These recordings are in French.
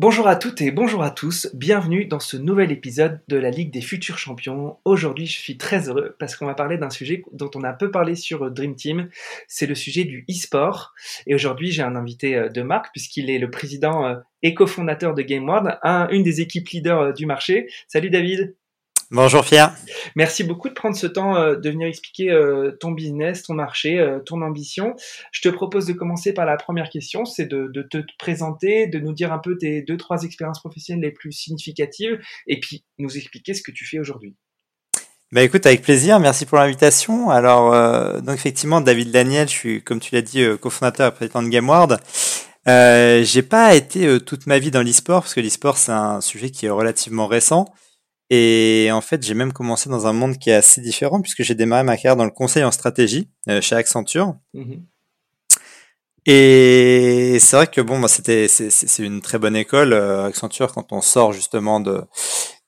Bonjour à toutes et bonjour à tous, bienvenue dans ce nouvel épisode de la Ligue des futurs champions. Aujourd'hui je suis très heureux parce qu'on va parler d'un sujet dont on a peu parlé sur Dream Team, c'est le sujet du e-sport. Et aujourd'hui j'ai un invité euh, de marque puisqu'il est le président euh, et cofondateur de GameWorld, une des équipes leaders euh, du marché. Salut David Bonjour Pierre. Merci beaucoup de prendre ce temps euh, de venir expliquer euh, ton business, ton marché, euh, ton ambition. Je te propose de commencer par la première question, c'est de, te présenter, de nous dire un peu tes deux, trois expériences professionnelles les plus significatives et puis nous expliquer ce que tu fais aujourd'hui. Bah écoute, avec plaisir, merci pour l'invitation. Alors, donc effectivement, David Daniel, je suis, comme tu l'as dit, cofondateur et président de GameWard. Euh, j'ai pas été toute ma vie dans l'e-sport, parce que l'e-sport, c'est un sujet qui est relativement récent. Et en fait, j'ai même commencé dans un monde qui est assez différent puisque j'ai démarré ma carrière dans le conseil en stratégie euh, chez Accenture. Mhm. Et c'est vrai que bon, bah, c'était c'est une très bonne école euh, Accenture quand on sort justement de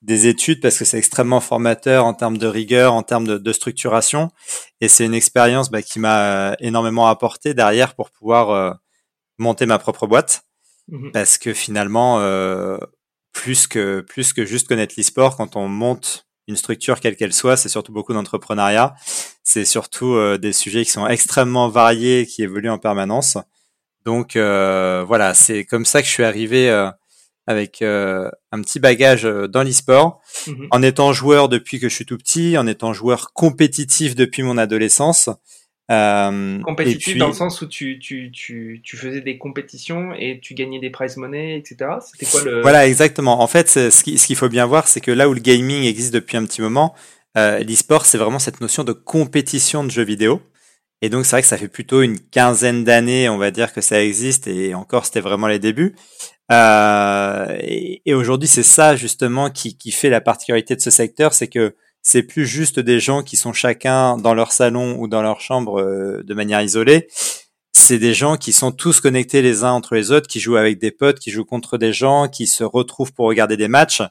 des études parce que c'est extrêmement formateur en termes de rigueur, en termes de, de structuration. Et c'est une expérience bah, qui m'a énormément apporté derrière pour pouvoir euh, monter ma propre boîte. Mhm. Parce que finalement, euh, plus que plus que juste connaître l'e-sport quand on monte une structure quelle qu'elle soit, c'est surtout beaucoup d'entrepreneuriat. C'est surtout euh, des sujets qui sont extrêmement variés, qui évoluent en permanence. Donc euh, voilà, c'est comme ça que je suis arrivé euh, avec un petit bagage dans l'e-sport, mhm. en étant joueur depuis que je suis tout petit, en étant joueur compétitif depuis mon adolescence. Euh, Compétitif dans le sens où tu, tu, tu, tu, faisais des compétitions et tu gagnais des prize money, etc. C'était quoi le... Voilà, exactement. En fait, ce qu'il faut bien voir, c'est que là où le gaming existe depuis un petit moment, euh, l'e-sport, c'est vraiment cette notion de compétition de jeux vidéo. Et donc, c'est vrai que ça fait plutôt une quinzaine d'années, on va dire, que ça existe, et encore, c'était vraiment les débuts. Euh, et, et aujourd'hui, c'est ça, justement, qui, qui fait la particularité de ce secteur, c'est que c'est plus juste des gens qui sont chacun dans leur salon ou dans leur chambre euh, de manière isolée. C'est des gens qui sont tous connectés les uns entre les autres, qui jouent avec des potes, qui jouent contre des gens, qui se retrouvent pour regarder des matchs.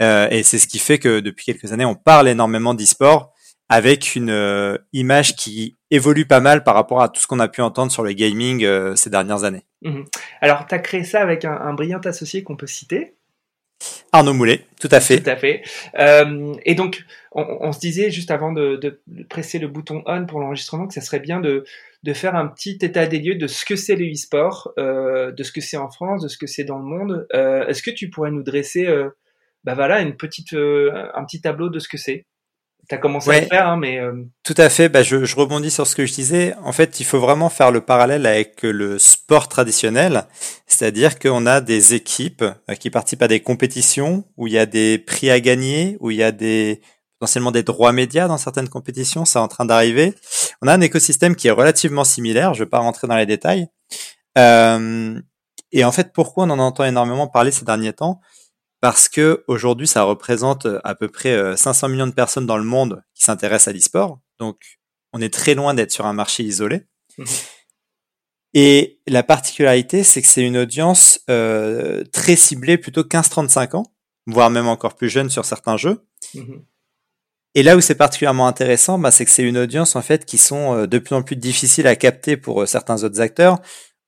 Euh, et c'est ce qui fait que depuis quelques années, on parle énormément d'e-sport avec une euh, image qui évolue pas mal par rapport à tout ce qu'on a pu entendre sur le gaming ces dernières années. Mmh Alors, tu as créé ça avec un brillant associé qu'on peut citer, Arnaud Moulet, tout à fait. Euh, et donc, on, se disait juste avant de, presser le bouton on pour l'enregistrement que ça serait bien de, faire un petit état des lieux de ce que c'est le e-sport, euh, de ce que c'est en France, de ce que c'est dans le monde. Euh, est-ce que tu pourrais nous dresser, bah voilà, une petite, un petit tableau de ce que c'est? Tu as commencé à le faire, hein, mais... Euh, Tout à fait, bah, je, je, rebondis sur ce que je disais. En fait, il faut vraiment faire le parallèle avec le sport traditionnel, c'est-à-dire qu'on a des équipes euh, qui participent à des compétitions, où il y a des prix à gagner, où il y a des potentiellement des droits médias dans certaines compétitions, c'est en train d'arriver. On a un écosystème qui est relativement similaire, je ne vais pas rentrer dans les détails. Euh, et en fait, pourquoi on en entend énormément parler ces derniers temps? Parce que aujourd'hui, ça représente euh, à peu près 500 euh, millions de personnes dans le monde qui s'intéressent à l'e-sport. Donc, on est très loin d'être sur un marché isolé. Mhm. Et la particularité, c'est que c'est une audience euh, très ciblée, plutôt 15-35 ans, voire même encore plus jeune sur certains jeux. Mhm. Et là où c'est particulièrement intéressant, bah, c'est que c'est une audience en fait qui sont de plus en plus difficiles à capter pour certains autres acteurs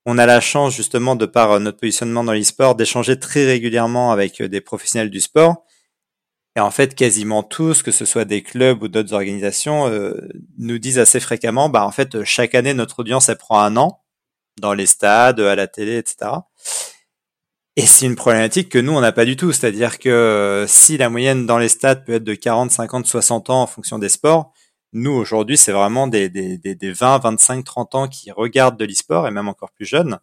on a la chance justement de par notre positionnement dans l'e-sport d'échanger très régulièrement avec euh, des professionnels du sport. Et en fait, quasiment tous, que ce soit des clubs ou d'autres organisations, euh, nous disent assez fréquemment, bah en fait, chaque année notre audience elle prend un an dans les stades, à la télé, etc. Et c'est une problématique que nous on n'a pas du tout, c'est-à-dire que euh, si la moyenne dans les stades peut être de 40, 50, 60 ans en fonction des sports, nous, aujourd'hui, c'est vraiment des, des, des, 20, 25, 30 ans qui regardent de l'e-sport et même encore plus jeunes.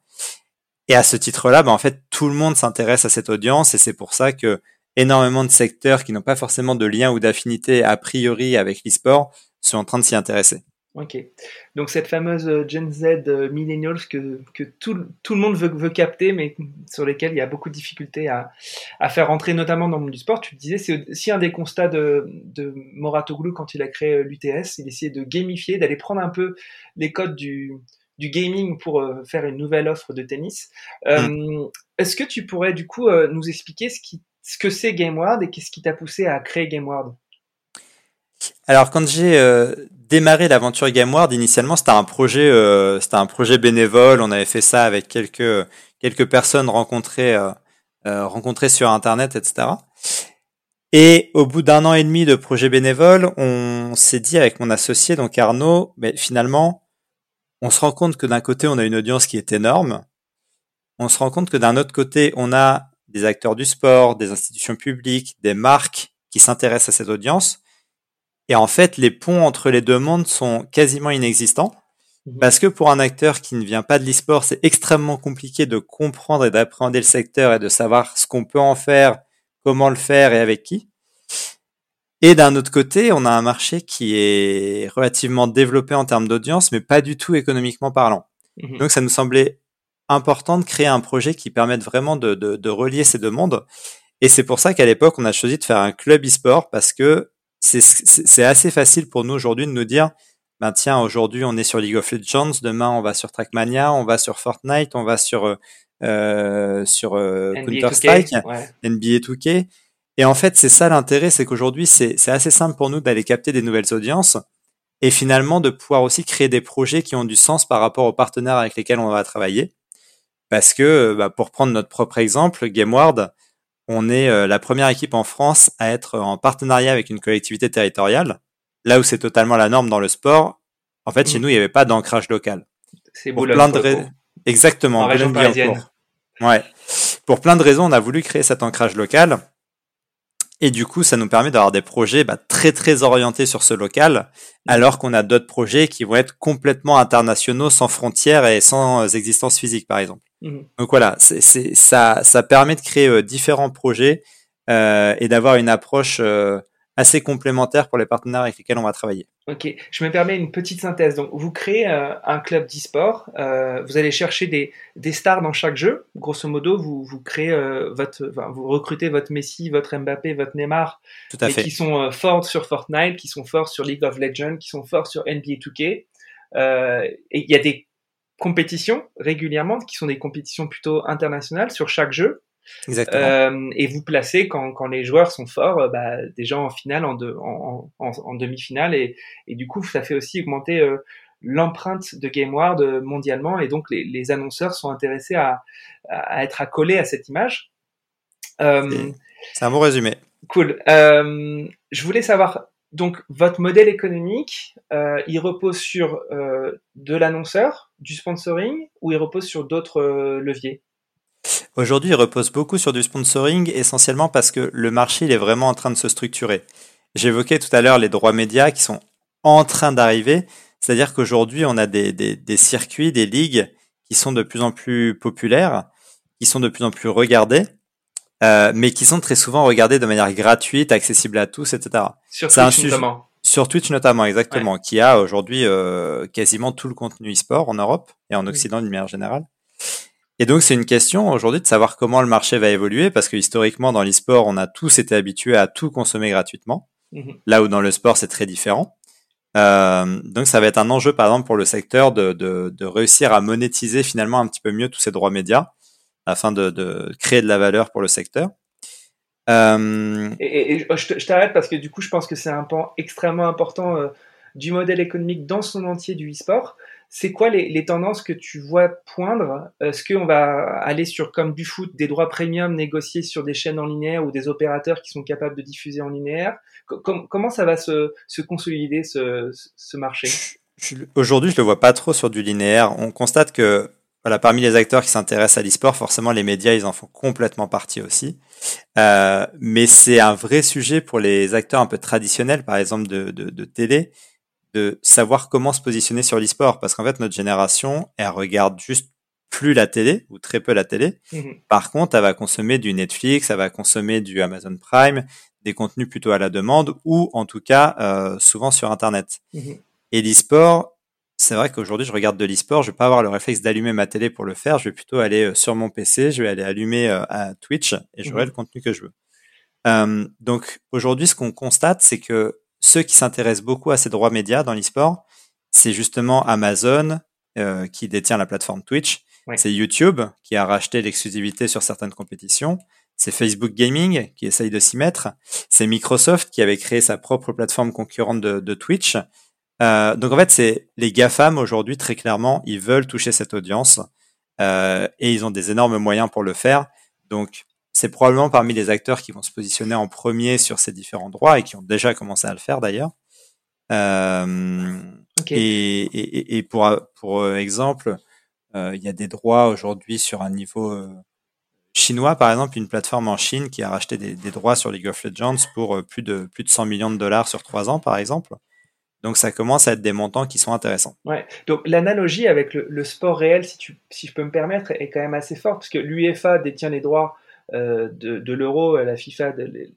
Et à ce titre-là, bah, en fait, tout le monde s'intéresse à cette audience et c'est pour ça que énormément de secteurs qui n'ont pas forcément de lien ou d'affinité a priori avec l'e-sport sont en train de s'y intéresser. Ok. Donc cette fameuse euh, Gen Z euh, millennials que, que tout, tout, le monde veut, veut, capter, mais sur lesquels il y a beaucoup de difficultés à, à faire rentrer, notamment dans le monde du sport. Tu le disais, c'est aussi un des constats de, de Moratoglou quand il a créé euh, l'UTS. Il essayait de gamifier, d'aller prendre un peu les codes du, du gaming pour faire une nouvelle offre de tennis. Mm. Est-ce que tu pourrais du coup nous expliquer ce, qui, ce que c'est GameWard et qu'est-ce qui t'a poussé à créer GameWard alors quand j'ai euh, démarré l'aventure GameWard, initialement c'était un projet, euh, un projet bénévole. On avait fait ça avec quelques quelques personnes rencontrées euh, rencontrées sur internet, etc. Et au bout d'un an et demi de projet bénévole, on s'est dit avec mon associé donc Arnaud, mais finalement, on se rend compte que d'un côté on a une audience qui est énorme. On se rend compte que d'un autre côté on a des acteurs du sport, des institutions publiques, des marques qui s'intéressent à cette audience et en fait, les ponts entre les deux mondes sont quasiment inexistants. Mhm. Parce que pour un acteur qui ne vient pas de l'e-sport, c'est extrêmement compliqué de comprendre et d'appréhender le secteur et de savoir ce qu'on peut en faire, comment le faire et avec qui. Et d'un autre côté, on a un marché qui est relativement développé en termes d'audience, mais pas du tout économiquement parlant. Mhm. Donc ça nous semblait important de créer un projet qui permette vraiment de, de, de relier ces deux mondes. Et c'est pour ça qu'à l'époque, on a choisi de faire un club e-sport parce que c'est assez facile pour nous aujourd'hui de nous dire, ben tiens, aujourd'hui on est sur League of Legends, demain on va sur Trackmania, on va sur Fortnite, on va sur euh, euh sur euh, Counter Strike, NBA 2K. Et en fait, c'est ça l'intérêt, c'est qu'aujourd'hui c'est assez simple pour nous d'aller capter des nouvelles audiences et finalement de pouvoir aussi créer des projets qui ont du sens par rapport aux partenaires avec lesquels on va travailler. Parce que, bah, pour prendre notre propre exemple, GameWard, on est euh, la première équipe en France à être en partenariat avec une collectivité territoriale, là où c'est totalement la norme dans le sport. En fait, chez mmh. nous, il n'y avait pas d'ancrage local. C'est pour plein de Exactement. Ouais. Pour plein de raisons, on a voulu créer cet ancrage local. Et du coup, ça nous permet d'avoir des projets bah, très très orientés sur ce local, alors qu'on a d'autres projets qui vont être complètement internationaux, sans frontières et sans existence physique, par exemple. Mhm. Donc voilà, ça, ça permet de créer euh, différents projets euh, et d'avoir une approche euh, assez complémentaire pour les partenaires avec lesquels on va travailler. Ok, je me permets une petite synthèse. Donc, vous créez un club d'e-sport, vous allez chercher des, des, stars dans chaque jeu. Grosso modo, vous, vous créez votre, enfin, vous recrutez votre Messi, votre Mbappé, votre Neymar, Tout à fait. qui sont forts sur Fortnite, qui sont forts sur League of Legends, qui sont forts sur NBA 2K. et il y a des compétitions régulièrement, qui sont des compétitions plutôt internationales sur chaque jeu. Exactement. Euh, et vous placez quand, quand les joueurs sont forts, euh, bah, déjà en finale, en, en, en, demi-finale, et, et, du coup, ça fait aussi augmenter euh, l'empreinte de GameWard euh, mondialement, et donc les, les, annonceurs sont intéressés à, à, être accolés à cette image. C'est un bon résumé. Cool. je voulais savoir donc votre modèle économique, euh, il repose sur euh, de l'annonceur, du sponsoring, ou il repose sur d'autres euh, leviers? Aujourd'hui, il repose beaucoup sur du sponsoring, essentiellement parce que le marché il est vraiment en train de se structurer. J'évoquais tout à l'heure les droits médias qui sont en train d'arriver, c'est-à-dire qu'aujourd'hui, on a des, des, des circuits, des ligues qui sont de plus en plus populaires, qui sont de plus en plus regardées, euh, mais qui sont très souvent regardés de manière gratuite, accessible à tous, etc. Sur Twitch notamment. Sur Twitch notamment, exactement, qui a aujourd'hui euh, quasiment tout le contenu e-sport en Europe et en Occident d'une manière générale. Et donc c'est une question aujourd'hui de savoir comment le marché va évoluer, parce que historiquement dans l'e-sport, on a tous été habitués à tout consommer gratuitement, mhm. là où dans le sport c'est très différent. Euh, donc ça va être un enjeu par exemple pour le secteur de, de, de réussir à monétiser finalement un petit peu mieux tous ces droits médias afin de, de, créer de la valeur pour le secteur. Euh... Et, et, je t'arrête parce que du coup, je pense que c'est un point extrêmement important euh, du modèle économique dans son entier du e-sport. C'est quoi les, les, tendances que tu vois poindre? Est-ce qu'on va aller sur, comme du foot, des droits premium négociés sur des chaînes en linéaire ou des opérateurs qui sont capables de diffuser en linéaire? Comment ça va se, se consolider ce, ce marché? Aujourd'hui, je le vois pas trop sur du linéaire. On constate que voilà, parmi les acteurs qui s'intéressent à l'e-sport, forcément les médias, ils en font complètement partie aussi. Euh, mais c'est un vrai sujet pour les acteurs un peu traditionnels, par exemple de, de, de télé, de savoir comment se positionner sur l'e-sport. Parce qu'en fait, notre génération, elle regarde juste plus la télé ou très peu la télé. Mhm. Par contre, elle va consommer du Netflix, elle va consommer du Amazon Prime, des contenus plutôt à la demande ou en tout cas euh, souvent sur Internet. Mhm. Et l'e-sport, c'est vrai qu'aujourd'hui, je regarde de l'e-sport, je vais pas avoir le réflexe d'allumer ma télé pour le faire, je vais plutôt aller euh, sur mon PC, je vais aller allumer euh, à Twitch et j'aurai Mhm. le contenu que je veux. Euh, donc aujourd'hui, ce qu'on constate, c'est que ceux qui s'intéressent beaucoup à ces droits médias dans l'e-sport, c'est justement Amazon euh, qui détient la plateforme Twitch, Ouais. c'est YouTube qui a racheté l'exclusivité sur certaines compétitions, c'est Facebook Gaming qui essaye de s'y mettre, c'est Microsoft qui avait créé sa propre plateforme concurrente de, de Twitch. Euh, donc en fait, c'est les GAFAM aujourd'hui, très clairement, ils veulent toucher cette audience euh, et ils ont des énormes moyens pour le faire. Donc c'est probablement parmi les acteurs qui vont se positionner en premier sur ces différents droits et qui ont déjà commencé à le faire d'ailleurs. Euh, et, et, et pour, pour exemple, il y a des droits aujourd'hui sur un niveau chinois, par exemple, une plateforme en Chine qui a racheté des, des droits sur League of Legends pour plus de plus de 100 millions de dollars sur trois ans, par exemple. Donc ça commence à être des montants qui sont intéressants. Ouais. Donc l'analogie avec le, sport réel, si, tu, si je peux me permettre, est quand même assez forte, parce que l'UEFA détient les droits euh, de, l'euro, la FIFA de,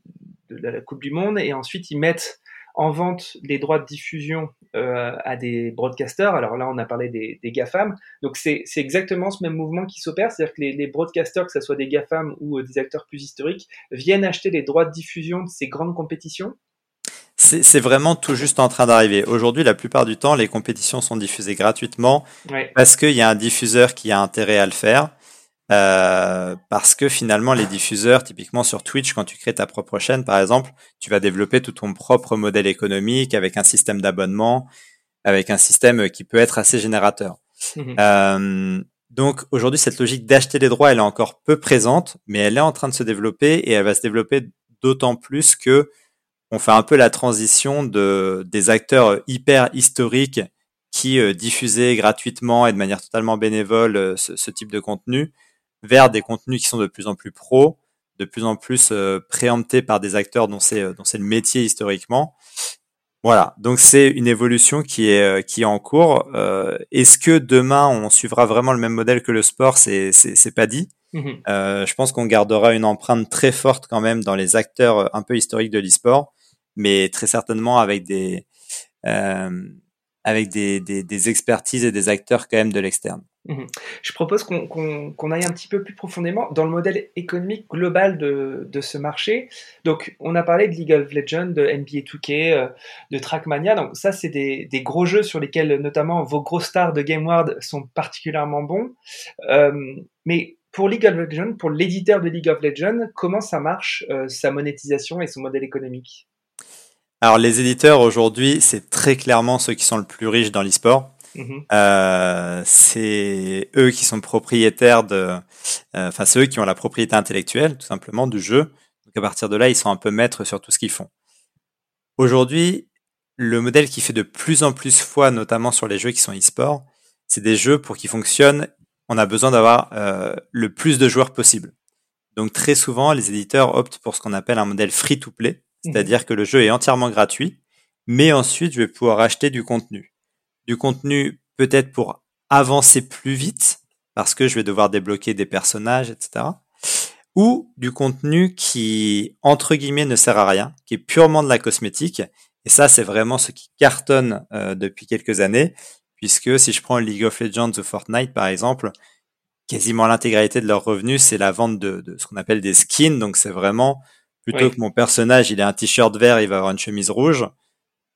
la Coupe du Monde, et ensuite ils mettent en vente les droits de diffusion euh, à des broadcasters. Alors là, on a parlé des, GAFAM. Donc c'est exactement ce même mouvement qui s'opère, c'est-à-dire que les, les broadcasters, que ce soit des GAFAM ou euh, des acteurs plus historiques, viennent acheter les droits de diffusion de ces grandes compétitions. C'est vraiment tout juste en train d'arriver. Aujourd'hui, la plupart du temps, les compétitions sont diffusées gratuitement Ouais. parce qu'il y a un diffuseur qui a intérêt à le faire. Euh, parce que finalement, les diffuseurs, typiquement sur Twitch, quand tu crées ta propre chaîne, par exemple, tu vas développer tout ton propre modèle économique avec un système d'abonnement, avec un système qui peut être assez générateur. Mhm. Euh, donc aujourd'hui, cette logique d'acheter les droits, elle est encore peu présente, mais elle est en train de se développer et elle va se développer d'autant plus que on fait un peu la transition de des acteurs hyper historiques qui euh, diffusaient gratuitement et de manière totalement bénévole euh, ce, type de contenu vers des contenus qui sont de plus en plus pros, de plus en plus euh, préemptés par des acteurs dont c'est dont c'est le métier historiquement. Voilà, donc c'est une évolution qui est qui est en cours. Est-ce que demain on suivra vraiment le même modèle que le sport? C'est c'est pas dit. Mhm. Euh, je pense qu'on gardera une empreinte très forte quand même dans les acteurs euh, un peu historiques de l'e-sport, mais très certainement avec des euh, avec des, des, des expertises et des acteurs quand même de l'externe. Je propose qu'on aille un petit peu plus profondément dans le modèle économique global de, de ce marché. Donc, on a parlé de League of Legends, de NBA 2K, euh, de Trackmania. Donc, ça, c'est des, des gros jeux sur lesquels, notamment, vos gros stars de GameWard sont particulièrement bons. Euh, mais pour League of Legends, pour l'éditeur de League of Legends, comment ça marche, euh, sa monétisation et son modèle économique? Alors les éditeurs aujourd'hui, c'est très clairement ceux qui sont le plus riches dans l'e-sport. Mhm. Euh, c'est eux qui sont propriétaires de, euh, enfin c'est eux qui ont la propriété intellectuelle tout simplement du jeu. Donc à partir de là, ils sont un peu maîtres sur tout ce qu'ils font. Aujourd'hui, le modèle qui fait de plus en plus foi, notamment sur les jeux qui sont e-sport, c'est des jeux pour qu'ils fonctionnent. On a besoin d'avoir euh, le plus de joueurs possible. Donc très souvent, les éditeurs optent pour ce qu'on appelle un modèle free-to-play, c'est-à-dire que le jeu est entièrement gratuit, mais ensuite je vais pouvoir acheter du contenu du contenu peut-être pour avancer plus vite, parce que je vais devoir débloquer des personnages, etc. Ou du contenu qui, entre guillemets, ne sert à rien, qui est purement de la cosmétique. Et ça, c'est vraiment ce qui cartonne euh, depuis quelques années, puisque si je prends League of Legends ou Fortnite, par exemple, quasiment l'intégralité de leurs revenus, c'est la vente de, de ce qu'on appelle des skins. Donc c'est vraiment, plutôt Oui. que mon personnage, il a un t-shirt vert, il va avoir une chemise rouge,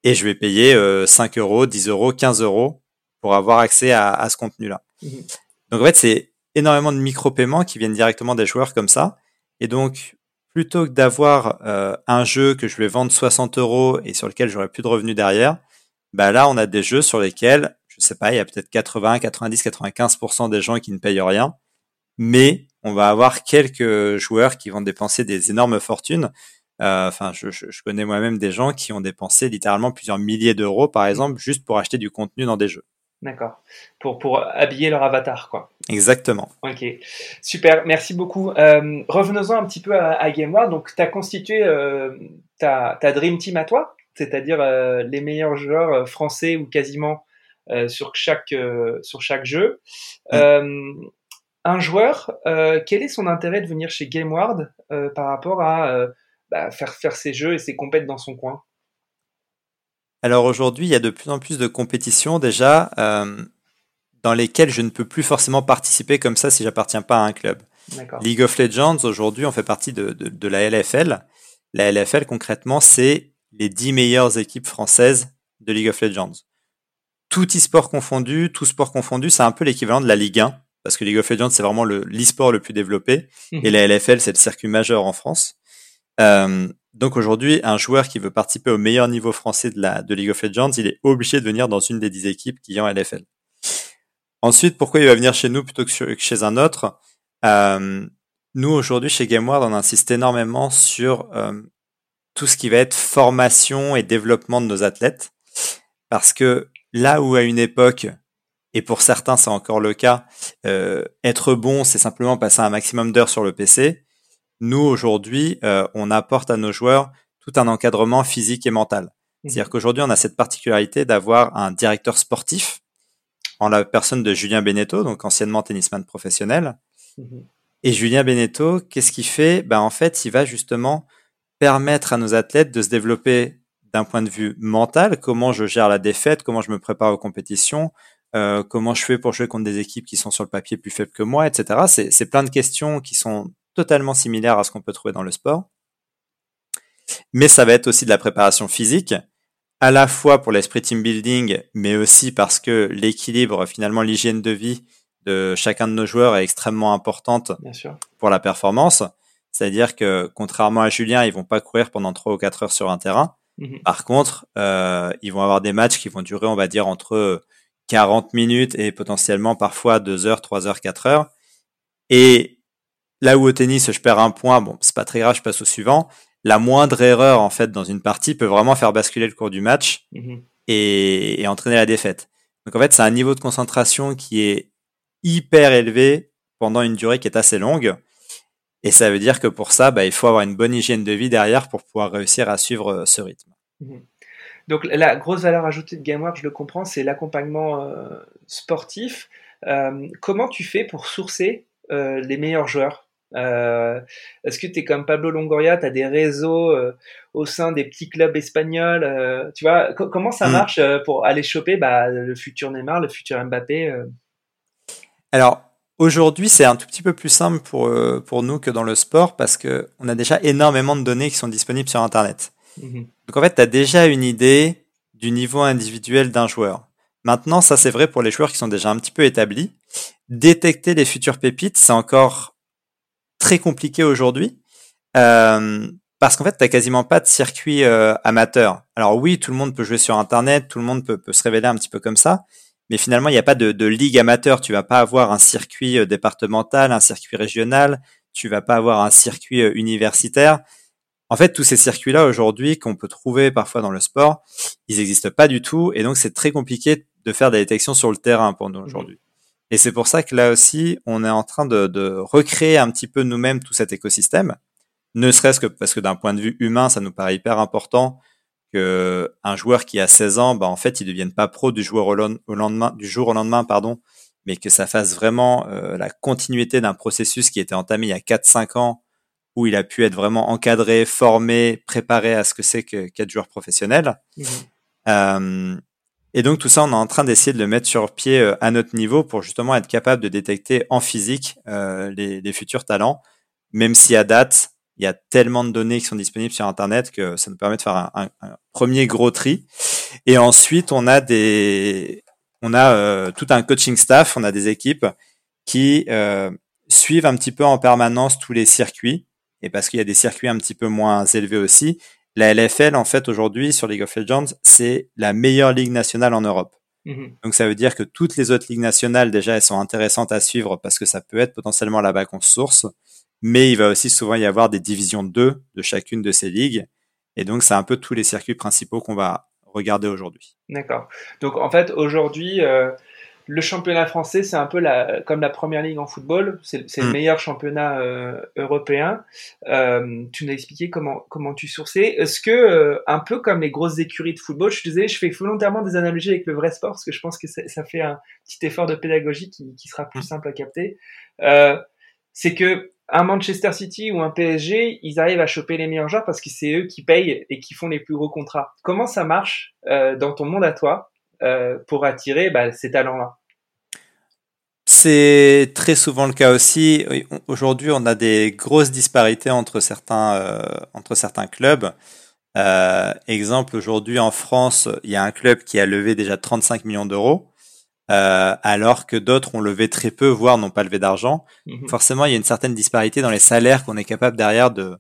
et je vais payer euh, 5 euros, 10 euros, 15 euros pour avoir accès à, à ce contenu-là. Mhm. Donc en fait, c'est énormément de micro-paiements qui viennent directement des joueurs comme ça. Et donc, plutôt que d'avoir euh, un jeu que je vais vendre 60 euros et sur lequel j'aurai plus de revenus derrière, bah là, on a des jeux sur lesquels, je sais pas, il y a peut-être 80, 90, 95% des gens qui ne payent rien, mais on va avoir quelques joueurs qui vont dépenser des énormes fortunes. Euh, Enfin, je, je, je connais moi-même des gens qui ont dépensé littéralement plusieurs milliers d'euros, par exemple, juste pour acheter du contenu dans des jeux. D'accord. Pour, pour habiller leur avatar, quoi. Exactement. Ok, super, merci beaucoup. Euh, Revenons-en un petit peu à, à GameWard. Donc, tu as constitué euh, ta, ta Dream Team à toi, c'est-à-dire les meilleurs joueurs français ou quasiment sur, chaque, euh, sur chaque jeu. Euh, un joueur, quel est son intérêt de venir chez GameWard par rapport à bah, faire faire ses jeux et ses compètes dans son coin? Alors aujourd'hui, il y a de plus en plus de compétitions déjà dans lesquelles je ne peux plus forcément participer comme ça si j'appartiens pas à un club. League of Legends, aujourd'hui, on fait partie de, de, de, la LFL. La LFL, concrètement, c'est les 10 meilleures équipes françaises de League of Legends. Tout e-sport confondu, tout sport confondu, c'est un peu l'équivalent de la Ligue 1, parce que League of Legends, c'est vraiment l'e-sport le, plus développé, mhm. et la LFL, c'est le circuit majeur en France. Euh, donc aujourd'hui, un joueur qui veut participer au meilleur niveau français de, la, de League of Legends, il est obligé de venir dans une des 10 équipes qui est en LFL. Ensuite, pourquoi il va venir chez nous plutôt que chez un autre? Euh, Nous, aujourd'hui, chez GameWard, on insiste énormément sur euh, tout ce qui va être formation et développement de nos athlètes. Parce que là où à une époque, et pour certains c'est encore le cas, euh, être bon, c'est simplement passer un maximum d'heures sur le PC. Nous, aujourd'hui, euh, on apporte à nos joueurs tout un encadrement physique et mental. Mmh. C'est-à-dire qu'aujourd'hui, on a cette particularité d'avoir un directeur sportif en la personne de Julien Beneteau, donc anciennement tennisman professionnel. Mhm. Et Julien Beneteau, qu'est-ce qu'il fait? Ben, En fait, il va justement permettre à nos athlètes de se développer d'un point de vue mental, comment je gère la défaite, comment je me prépare aux compétitions, euh, comment je fais pour jouer contre des équipes qui sont sur le papier plus faibles que moi, etc. C'est plein de questions qui sont totalement similaires à ce qu'on peut trouver dans le sport. Mais ça va être aussi de la préparation physique, à la fois pour l'esprit team building, mais aussi parce que l'équilibre, finalement, l'hygiène de vie de chacun de nos joueurs est extrêmement importante pour la performance. C'est-à-dire que contrairement à Julien, ils vont pas courir pendant 3 ou 4 heures sur un terrain. Mhm. Par contre, euh, ils vont avoir des matchs qui vont durer, on va dire, entre 40 minutes et potentiellement parfois 2 heures, 3 heures, 4 heures. Et là où au tennis, je perds un point, bon, c'est pas très grave, je passe au suivant la moindre erreur en fait dans une partie peut vraiment faire basculer le cours du match mhm. et, entraîner la défaite. Donc en fait, c'est un niveau de concentration qui est hyper élevé pendant une durée qui est assez longue. Et ça veut dire que pour ça, bah, il faut avoir une bonne hygiène de vie derrière pour pouvoir réussir à suivre euh, ce rythme. Mhm. Donc la grosse valeur ajoutée de GameWorks, je le comprends, c'est l'accompagnement euh, sportif. Euh, comment tu fais pour sourcer les meilleurs joueurs? Est-ce que tu es comme Pablo Longoria, tu as des réseaux au sein des petits clubs espagnols Tu vois, comment ça mm. marche pour aller choper bah, le futur Neymar, le futur Mbappé Alors, aujourd'hui, c'est un tout petit peu plus simple pour, pour nous que dans le sport parce que on a déjà énormément de données qui sont disponibles sur Internet. Mm-hmm. Donc, en fait, tu as déjà une idée du niveau individuel d'un joueur. Maintenant, ça c'est vrai pour les joueurs qui sont déjà un petit peu établis. Détecter les futures pépites, c'est encore très compliqué aujourd'hui. Euh, parce qu'en fait, tu quasiment pas de circuit euh, amateur. Alors oui, tout le monde peut jouer sur Internet, tout le monde peut, peut se révéler un petit peu comme ça, mais finalement, il n'y a pas de, de, ligue amateur. Tu vas pas avoir un circuit euh, départemental, un circuit régional, tu vas pas avoir un circuit euh, universitaire. En fait, tous ces circuits-là aujourd'hui qu'on peut trouver parfois dans le sport, ils n'existent pas du tout, et donc c'est très compliqué de faire des détections sur le terrain pour nous mmh. aujourd'hui. Et c'est pour ça que là aussi, on est en train de, de recréer un petit peu nous-mêmes tout cet écosystème, ne serait-ce que parce que d'un point de vue humain, ça nous paraît hyper important que un joueur qui a 16 ans, bah en fait, il devienne pas pro du jour au, lendemain, du jour au lendemain, pardon, mais que ça fasse vraiment euh, la continuité d'un processus qui était entamé il y a 4-5 ans, où il a pu être vraiment encadré, formé, préparé à ce que c'est qu'être joueur professionnel. Mmh. Euh, et donc tout ça, on est en train d'essayer de le mettre sur pied euh, à notre niveau pour justement être capable de détecter en physique euh, les, les, futurs talents, même si à date, il y a tellement de données qui sont disponibles sur Internet que ça nous permet de faire un, un, un premier gros tri. Et ensuite, on a des, on a euh, tout un coaching staff, on a des équipes qui euh, suivent un petit peu en permanence tous les circuits. Et parce qu'il y a des circuits un petit peu moins élevés aussi, la LFL, en fait, aujourd'hui, sur League of Legends, c'est la meilleure ligue nationale en Europe. Mhm. Donc, ça veut dire que toutes les autres ligues nationales, déjà, elles sont intéressantes à suivre parce que ça peut être potentiellement la vacance source. Mais il va aussi souvent y avoir des divisions 2 de chacune de ces ligues. Et donc, c'est un peu tous les circuits principaux qu'on va regarder aujourd'hui. D'accord. Donc, en fait, aujourd'hui, euh, le championnat français, c'est un peu la, comme la première ligue en football. C'est le mm. meilleur championnat euh, européen. Euh, tu nous as expliqué comment, comment tu sourçais. Est-ce que, un peu comme les grosses écuries de football, je te disais, je fais volontairement des analogies avec le vrai sport parce que je pense que ça fait un petit effort de pédagogie qui, qui sera plus mm. simple à capter. c'est que un Manchester City ou un PSG, ils arrivent à choper les meilleurs joueurs parce que c'est eux qui payent et qui font les plus gros contrats. Comment ça marche dans ton monde à toi pour attirer bah, ces talents-là? C'est très souvent le cas aussi. Aujourd'hui, on a des grosses disparités entre certains, euh, entre certains clubs. Euh, exemple, aujourd'hui en France, il y a un club qui a levé déjà 35 millions d'euros, euh, alors que d'autres ont levé très peu, voire n'ont pas levé d'argent. Mhm. Forcément, il y a une certaine disparité dans les salaires qu'on est capable derrière de,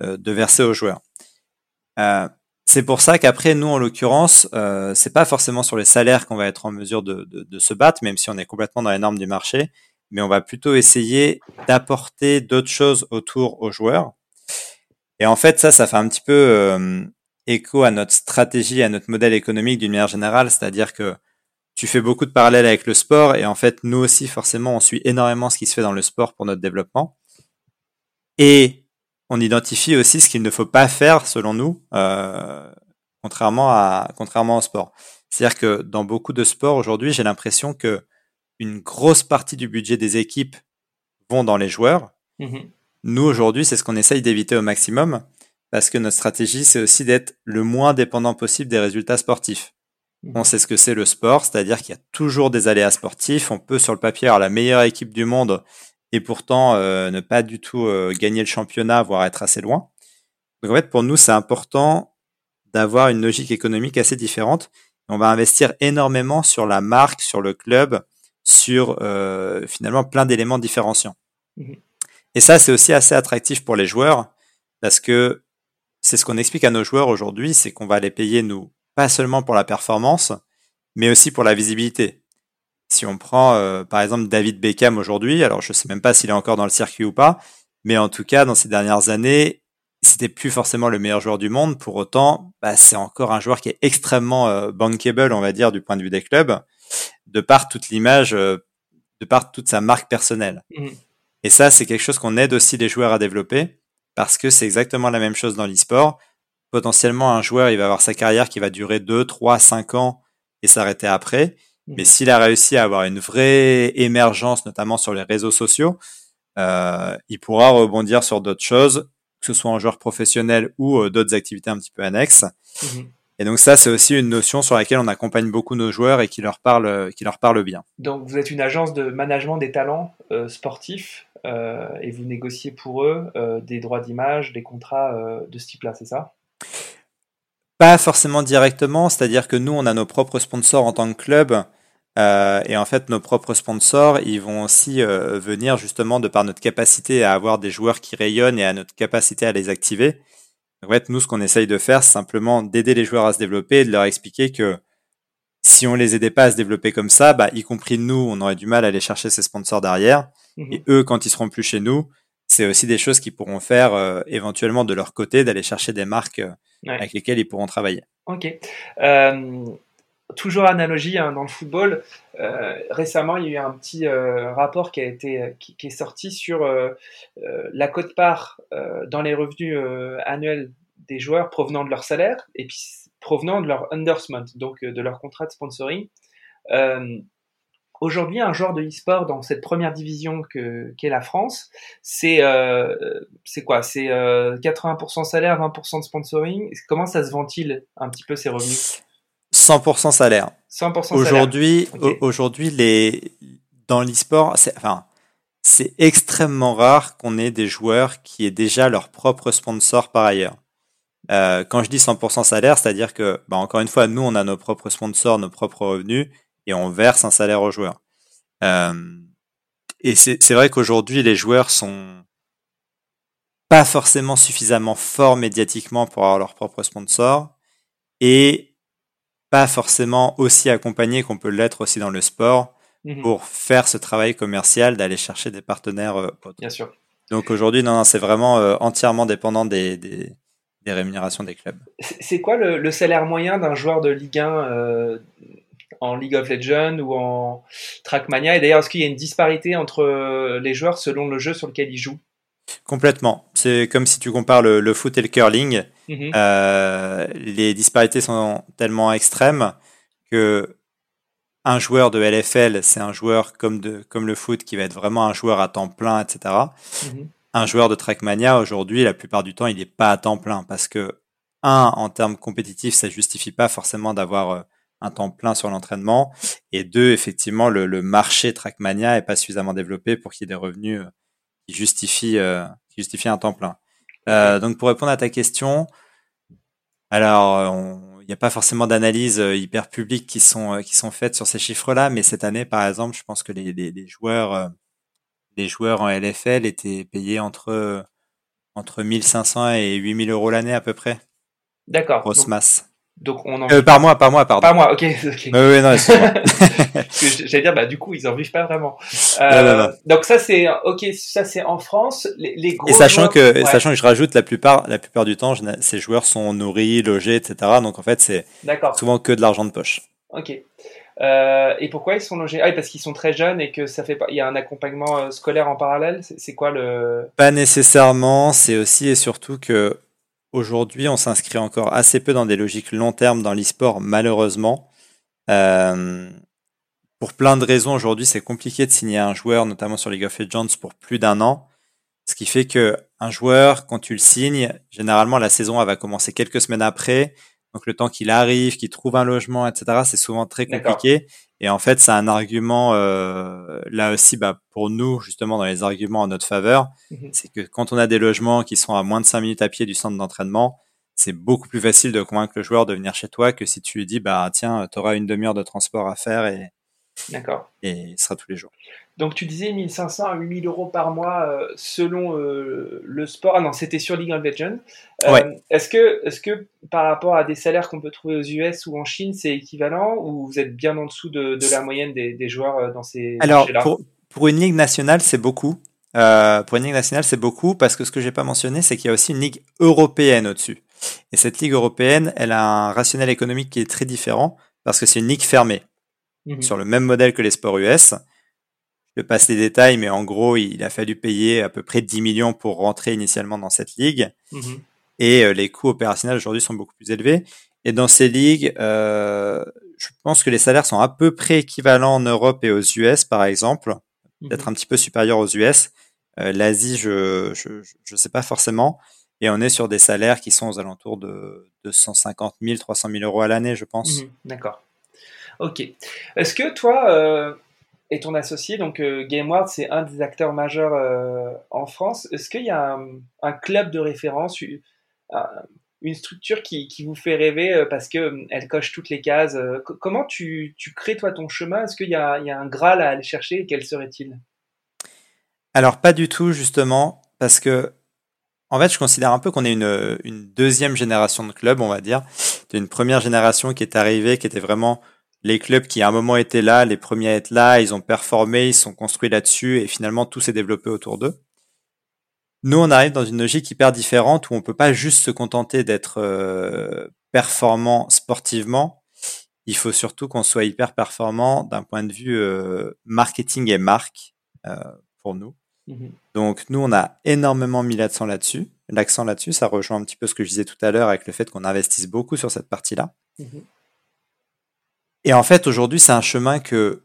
de verser aux joueurs. C'est pour ça qu'après, nous, en l'occurrence, euh, c'est pas forcément sur les salaires qu'on va être en mesure de, de, se battre, même si on est complètement dans les normes du marché, mais on va plutôt essayer d'apporter d'autres choses autour aux joueurs. Et en fait, ça, ça fait un petit peu euh, écho à notre stratégie, à notre modèle économique d'une manière générale, c'est-à-dire que tu fais beaucoup de parallèles avec le sport, et en fait, nous aussi, forcément, on suit énormément ce qui se fait dans le sport pour notre développement. Et on identifie aussi ce qu'il ne faut pas faire selon nous, euh, contrairement à contrairement au sport. C'est-à-dire que dans beaucoup de sports aujourd'hui, j'ai l'impression que une grosse partie du budget des équipes vont dans les joueurs. Mm-hmm. Nous aujourd'hui, c'est ce qu'on essaye d'éviter au maximum parce que notre stratégie, c'est aussi d'être le moins dépendant possible des résultats sportifs. Mm-hmm. On sait ce que c'est le sport, c'est-à-dire qu'il y a toujours des aléas sportifs. On peut sur le papier avoir la meilleure équipe du monde et pourtant euh, ne pas du tout euh, gagner le championnat, voire être assez loin. Donc en fait, pour nous, c'est important d'avoir une logique économique assez différente. On va investir énormément sur la marque, sur le club, sur euh, finalement plein d'éléments différenciants. Mhm. Et ça, c'est aussi assez attractif pour les joueurs parce que c'est ce qu'on explique à nos joueurs aujourd'hui, c'est qu'on va les payer, nous, pas seulement pour la performance, mais aussi pour la visibilité. Si on prend euh, par exemple David Beckham aujourd'hui, alors je sais même pas s'il est encore dans le circuit ou pas, mais en tout cas dans ces dernières années, c'était plus forcément le meilleur joueur du monde. Pour autant, bah, c'est encore un joueur qui est extrêmement euh, bankable, on va dire, du point de vue des clubs, de par toute l'image, euh, de par toute sa marque personnelle. Mmh. Et ça, c'est quelque chose qu'on aide aussi les joueurs à développer, parce que c'est exactement la même chose dans l'e-sport. Potentiellement, un joueur, il va avoir sa carrière qui va durer 2, 3, 5 ans et s'arrêter après. Mais s'il a réussi à avoir une vraie émergence, notamment sur les réseaux sociaux, euh, il pourra rebondir sur d'autres choses, que ce soit en joueur professionnel ou euh, d'autres activités un petit peu annexes. Mhm. Et donc ça, c'est aussi une notion sur laquelle on accompagne beaucoup nos joueurs et qui leur parle, qui leur parle bien. Donc vous êtes une agence de management des talents euh, sportifs euh, et vous négociez pour eux euh, des droits d'image, des contrats euh, de ce type-là, c'est ça? Pas forcément directement, c'est-à-dire que nous, on a nos propres sponsors en tant que club. Euh, et en fait, nos propres sponsors, ils vont aussi euh, venir justement de par notre capacité à avoir des joueurs qui rayonnent et à notre capacité à les activer. En fait, nous, ce qu'on essaye de faire, c'est simplement d'aider les joueurs à se développer et de leur expliquer que si on les aidait pas à se développer comme ça, bah, y compris nous, on aurait du mal à aller chercher ces sponsors derrière. Mhm. Et eux, quand ils seront plus chez nous, c'est aussi des choses qu'ils pourront faire euh, éventuellement de leur côté, d'aller chercher des marques avec lesquels ils pourront travailler. Ok. Euh, toujours analogie hein, dans le football. Euh, récemment, il y a eu un petit euh, rapport qui a été qui, est sorti sur la cote-part dans les revenus annuels des joueurs provenant de leur salaire et puis provenant de leur endorsement, donc de leur contrat de sponsoring. Aujourd'hui, un joueur de e-sport dans cette première division que qu'est la France, c'est euh, c'est quoi? C'est 80% euh, salaire, 20% de sponsoring. Comment ça se vend-il un petit peu ces revenus? 100% salaire. 100% aujourd'hui, aujourd'hui les dans l'e-sport, c'est enfin c'est extrêmement rare qu'on ait des joueurs qui aient déjà leur propre sponsor par ailleurs. Euh, quand je dis 100% salaire, c'est-à-dire que, bah, encore une fois, nous, on a nos propres sponsors, nos propres revenus, et on verse un salaire aux joueurs. Euh, et c'est vrai qu'aujourd'hui, les joueurs sont pas forcément suffisamment forts médiatiquement pour avoir leur propre sponsor et pas forcément aussi accompagnés qu'on peut l'être aussi dans le sport mhm. pour faire ce travail commercial d'aller chercher des partenaires euh, Bien sûr. Donc aujourd'hui, non, non c'est vraiment euh, entièrement dépendant des, des, des, rémunérations des clubs. C'est quoi le, le, salaire moyen d'un joueur de Ligue 1 en League of Legends ou en Trackmania Et d'ailleurs, est-ce qu'il y a une disparité entre les joueurs selon le jeu sur lequel ils jouent? Complètement. C'est comme si tu compares le, foot et le curling. Mhm. Euh, les disparités sont tellement extrêmes que un joueur de LFL, c'est un joueur comme, de, comme le foot qui va être vraiment un joueur à temps plein, etc. Mhm. Un joueur de Trackmania, aujourd'hui, la plupart du temps, il n'est pas à temps plein parce que, un, en termes compétitifs, ça justifie pas forcément d'avoir euh, un temps plein sur l'entraînement. Et deux, effectivement, le, le marché Trackmania est pas suffisamment développé pour qu'il y ait des revenus euh, qui justifient, euh, qui justifient un temps plein. Euh, donc, pour répondre à ta question, alors, il n'y a pas forcément d'analyse hyper publique qui sont qui sont faites sur ces chiffres-là, mais cette année, par exemple, je pense que les, les, les joueurs les joueurs en LFL étaient payés entre entre 1500 et 8000 euros l'année à peu près. D'accord. Grosse masse. Donc on en... euh, par mois, par mois, pardon. Par mois, ok. okay. oui, non, J'allais dire, bah du coup, ils en vivent pas vraiment. Euh, Donc ça c'est, ok, ça c'est en France. Les, les gros et sachant que, sachant que je rajoute, la plupart, la plupart du temps, ces joueurs sont nourris, logés, etc. Donc en fait, c'est souvent que de l'argent de poche. Ok. Euh, et pourquoi ils sont logés? Ah, parce qu'ils sont très jeunes et que ça fait pas. Il y a un accompagnement euh, scolaire en parallèle? C'est quoi le Pas nécessairement. C'est aussi et surtout que aujourd'hui, on s'inscrit encore assez peu dans des logiques long terme dans l'e-sport, malheureusement. Euh, pour plein de raisons, aujourd'hui, c'est compliqué de signer un joueur, notamment sur League of Legends, pour plus d'un an. Ce qui fait que un joueur, quand tu le signes, généralement la saison elle va commencer quelques semaines après. Donc le temps qu'il arrive, qu'il trouve un logement, etc., c'est souvent très compliqué. Et en fait, c'est un argument euh, là aussi, bah, pour nous justement dans les arguments en notre faveur, mhm. c'est que quand on a des logements qui sont à moins de 5 minutes à pied du centre d'entraînement, c'est beaucoup plus facile de convaincre le joueur de venir chez toi que si tu lui dis bah tiens, tu auras une demi-heure de transport à faire et D'accord. Et il sera tous les jours. Donc tu disais 1500 à 8000 euros par mois euh, selon euh, le sport. Ah non, c'était sur League of Legends. Euh, est-ce que, est que par rapport à des salaires qu'on peut trouver aux US ou en Chine, c'est équivalent ou vous êtes bien en dessous de, la moyenne des, joueurs dans ces Alors pour, pour une ligue nationale, c'est beaucoup. pour une ligue nationale, c'est beaucoup parce que ce que j'ai pas mentionné, c'est qu'il y a aussi une ligue européenne au-dessus. Et cette ligue européenne, elle a un rationnel économique qui est très différent parce que c'est une ligue fermée. Mhm. sur le même modèle que les sports US. Je passe les détails, mais en gros, il a fallu payer à peu près 10 millions pour rentrer initialement dans cette ligue. Mhm. Et euh, les coûts opérationnels aujourd'hui sont beaucoup plus élevés. Et dans ces ligues, euh, je pense que les salaires sont à peu près équivalents en Europe et aux US, par exemple, mhm. peut-être un petit peu supérieurs aux US. Euh, L'Asie, je, je je sais pas forcément. Et on est sur des salaires qui sont aux alentours de 250 000, 300 000 euros à l'année, je pense. D'accord. Ok. Est-ce que toi et ton associé, donc euh, GameWard, c'est un des acteurs majeurs euh, en France, est-ce qu'il y a un, club de référence, une structure qui, vous fait rêver parce qu'elle coche toutes les cases Comment tu, crées toi ton chemin? Est-ce qu'il y, a un Graal à aller chercher? Quel serait-il? Alors pas du tout justement, parce que en fait, je considère un peu qu'on est une, deuxième génération de clubs, on va dire. Une première génération qui est arrivée, qui était vraiment les clubs qui à un moment étaient là, les premiers à être là, ils ont performé, ils sont construits là-dessus et finalement tout s'est développé autour d'eux. Nous, on arrive dans une logique hyper différente où on peut pas juste se contenter d'être euh, performant sportivement. Il faut surtout qu'on soit hyper performant d'un point de vue euh, marketing et marque euh, pour nous. Mm-hmm. Donc nous, on a énormément mis l'accent là-dessus. L'accent là-dessus, ça rejoint un petit peu ce que je disais tout à l'heure avec le fait qu'on investisse beaucoup sur cette partie-là. Mm-hmm. Et en fait, aujourd'hui, c'est un chemin que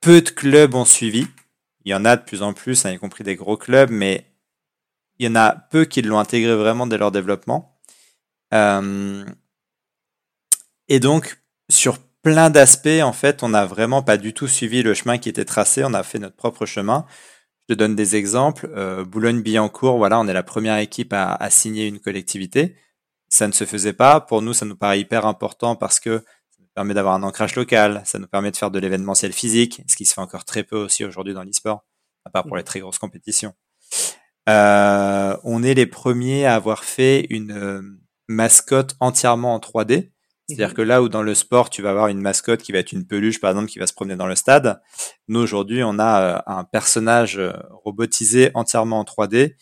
peu de clubs ont suivi. Il y en a de plus en plus, hein, y compris des gros clubs, mais il y en a peu qui l'ont intégré vraiment dès leur développement. Euh, et donc, sur plein d'aspects, en fait, on n'a vraiment pas du tout suivi le chemin qui était tracé. On a fait notre propre chemin. Je te donne des exemples. Euh, Boulogne-Billancourt, voilà, on est la première équipe à, à signer une collectivité ça ne se faisait pas. Pour nous, ça nous paraît hyper important parce que ça nous permet d'avoir un ancrage local, ça nous permet de faire de l'événementiel physique, ce qui se fait encore très peu aussi aujourd'hui dans l'e-sport, à part pour les très grosses compétitions. Euh, on est les premiers à avoir fait une euh, mascotte entièrement en 3D. C'est-à-dire mhm. que là où dans le sport, tu vas avoir une mascotte qui va être une peluche, par exemple, qui va se promener dans le stade, nous aujourd'hui, on a euh, un personnage robotisé entièrement en 3D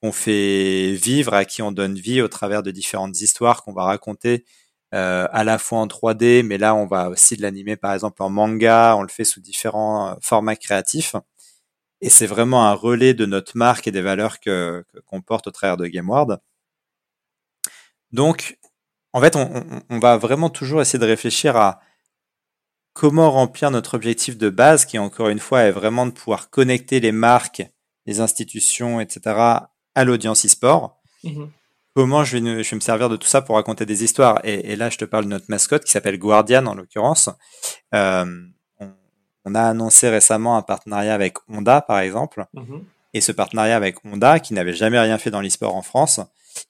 qu'on fait vivre, à qui on donne vie au travers de différentes histoires qu'on va raconter à la fois en 3D, mais là on va aussi l'animer par exemple en manga, on le fait sous différents formats créatifs. Et c'est vraiment un relais de notre marque et des valeurs que qu'on porte au travers de GameWard. Donc, en fait, on, on, va vraiment toujours essayer de réfléchir à comment remplir notre objectif de base, qui encore une fois est vraiment de pouvoir connecter les marques, les institutions, etc., à l'audience e-sport. Mm-hmm. Comment je vais, je vais, me servir de tout ça pour raconter des histoires? Et, et, là, je te parle de notre mascotte qui s'appelle Guardian en l'occurrence. Euh, on, on, a annoncé récemment un partenariat avec Honda, par exemple. Mm-hmm. Et ce partenariat avec Honda, qui n'avait jamais rien fait dans l'e-sport en France,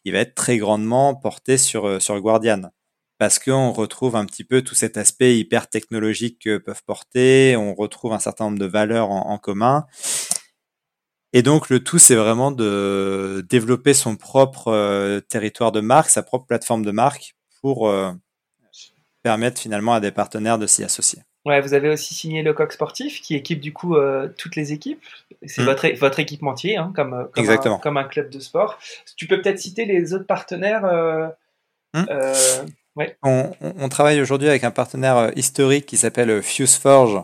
il va être très grandement porté sur, euh, sur Guardian parce qu'on retrouve un petit peu tout cet aspect hyper technologique que peuvent porter, on retrouve un certain nombre de valeurs en, commun. Et donc le tout, c'est vraiment de développer son propre euh, territoire de marque, sa propre plateforme de marque pour euh, permettre finalement à des partenaires de s'y associer. Ouais, vous avez aussi signé le coq sportif qui équipe du coup euh, toutes les équipes. C'est mm. votre, votre équipementier, hein, comme, comme, Un, comme un club de sport. Tu peux peut-être citer les autres partenaires mm. On, travaille aujourd'hui avec un partenaire historique qui s'appelle FuseForge,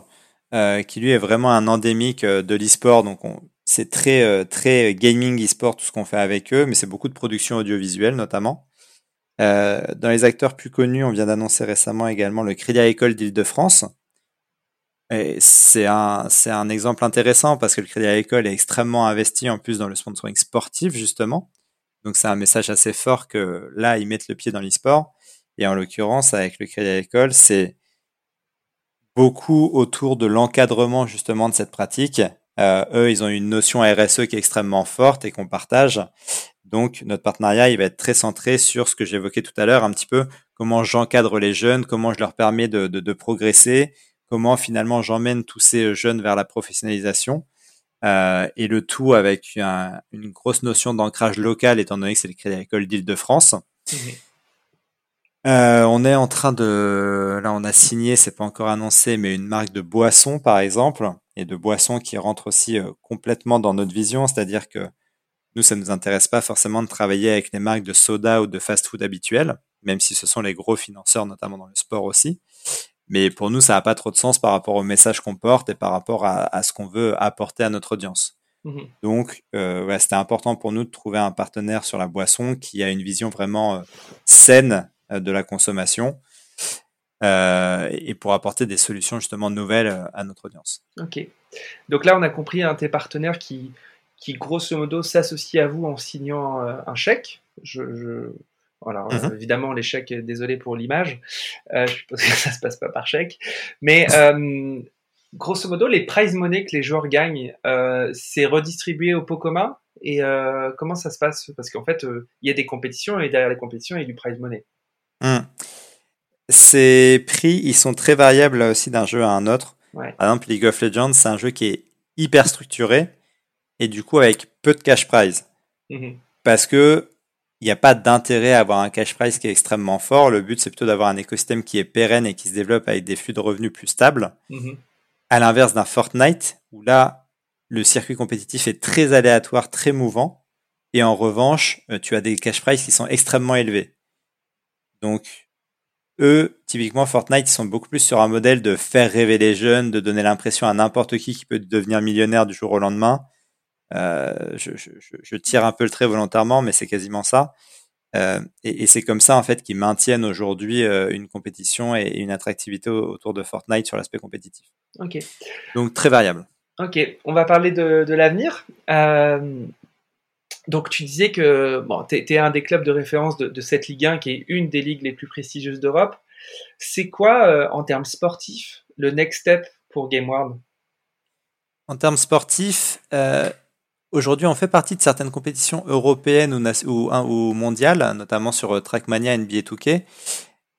euh, qui lui est vraiment un endémique de l'e-sport. Donc c'est très très gaming e-sport tout ce qu'on fait avec eux, mais c'est beaucoup de production audiovisuelle notamment. dans les acteurs plus connus, on vient d'annoncer récemment également le Crédit Agricole d'Île-de-France. C'est un, un exemple intéressant parce que le Crédit Agricole est extrêmement investi en plus dans le sponsoring sportif, justement. Donc c'est un message assez fort que là, ils mettent le pied dans l'e-sport. Et en l'occurrence, avec le Crédit Agricole, c'est beaucoup autour de l'encadrement justement de cette pratique. Euh, eux, ils ont une notion RSE qui est extrêmement forte et qu'on partage. Donc, notre partenariat, il va être très centré sur ce que j'évoquais tout à l'heure, un petit peu comment j'encadre les jeunes, comment je leur permets de, progresser, comment finalement j'emmène tous ces jeunes vers la professionnalisation. Euh, et le tout avec une grosse notion d'ancrage local, étant donné que c'est le Crédit Agricole d'Île-de-France. Euh, on est en train de, là, on a signé, c'est pas encore annoncé, mais une marque de boisson, par exemple, et de boisson qui rentre aussi euh, complètement dans notre vision, c'est-à-dire que nous, ça nous intéresse pas forcément de travailler avec les marques de soda ou de fast-food habituels, même si ce sont les gros financeurs, notamment dans le sport aussi. Mais pour nous, ça n'a pas trop de sens par rapport au message qu'on porte et par rapport à, ce qu'on veut apporter à notre audience. Mmh Donc, euh, ouais, c'était important pour nous de trouver un partenaire sur la boisson qui a une vision vraiment saine euh, de la consommation euh, et pour apporter des solutions justement nouvelles euh, à notre audience. Ok. Donc là, on a compris un tes partenaires qui, qui grosso modo s'associe à vous en signant un chèque. Je, Voilà, mhm. évidemment, les chèques, désolé pour l'image, je suppose que ça se passe pas par chèque, mais grosso modo, les prize money que les joueurs gagnent, c'est redistribué au pot commun et comment ça se passe? Parce qu'en fait, il y a des compétitions et derrière les compétitions, il y a du prize money. Hmm. Ces prix, ils sont très variables aussi d'un jeu à un autre. Par exemple, League of Legends, c'est un jeu qui est hyper structuré et du coup avec peu de cash prize. Mhm. Parce que il n'y a pas d'intérêt à avoir un cash prize qui est extrêmement fort. Le but, c'est plutôt d'avoir un écosystème qui est pérenne et qui se développe avec des flux de revenus plus stables. Mhm. À l'inverse d'un Fortnite, où là, le circuit compétitif est très aléatoire, très mouvant. Et en revanche, euh, tu as des cash prizes qui sont extrêmement élevés. Donc, eux, typiquement Fortnite, ils sont beaucoup plus sur un modèle de faire rêver les jeunes, de donner l'impression à n'importe qui qui peut devenir millionnaire du jour au lendemain. Euh, je, tire un peu le trait volontairement, mais c'est quasiment ça. Euh, et, c'est comme ça en fait qu'ils maintiennent aujourd'hui euh, une compétition et, une attractivité autour de Fortnite sur l'aspect compétitif. Ok. Donc très variable. Ok, on va parler de, de l'avenir. Donc tu disais que bon, tu es, un des clubs de référence de, cette Ligue 1 qui est une des ligues les plus prestigieuses d'Europe. C'est quoi, euh, en termes sportifs, le next step pour GameWard En termes sportifs, euh, aujourd'hui on fait partie de certaines compétitions européennes ou, ou, mondiales, notamment sur euh, Trackmania NBA 2K.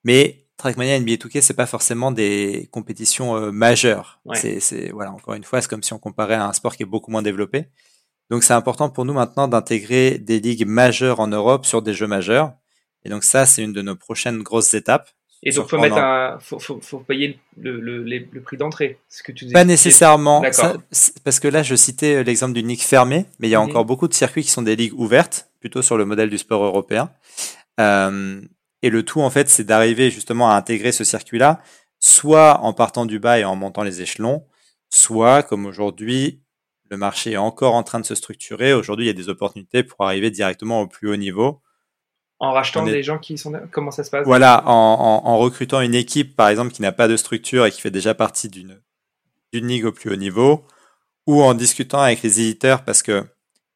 Mais Trackmania NBA 2K, c'est pas forcément des compétitions majeures. C'est, voilà, encore une fois, c'est comme si on comparait à un sport qui est beaucoup moins développé. Donc c'est important pour nous maintenant d'intégrer des ligues majeures en Europe sur des jeux majeurs. Et donc ça, c'est une de nos prochaines grosses étapes. Et donc faut mettre un, faut, faut, faut, payer le, le, le prix d'entrée. Ce que tu Pas nécessairement. parce que là, je citais euh, l'exemple d'une ligue fermée, mais il y a mhm. encore beaucoup de circuits qui sont des ligues ouvertes, plutôt sur le modèle du sport européen. Euh, Et le tout, en fait, c'est d'arriver justement à intégrer ce circuit-là, soit en partant du bas et en montant les échelons, soit comme aujourd'hui, le marché est encore en train de se structurer. Aujourd'hui, il y a des opportunités pour arriver directement au plus haut niveau. En rachetant des gens qui sont... Comment ça se passe? Voilà, en, recrutant une équipe, par exemple, qui n'a pas de structure et qui fait déjà partie d'une ligue au plus haut niveau, ou en discutant avec les éditeurs, parce que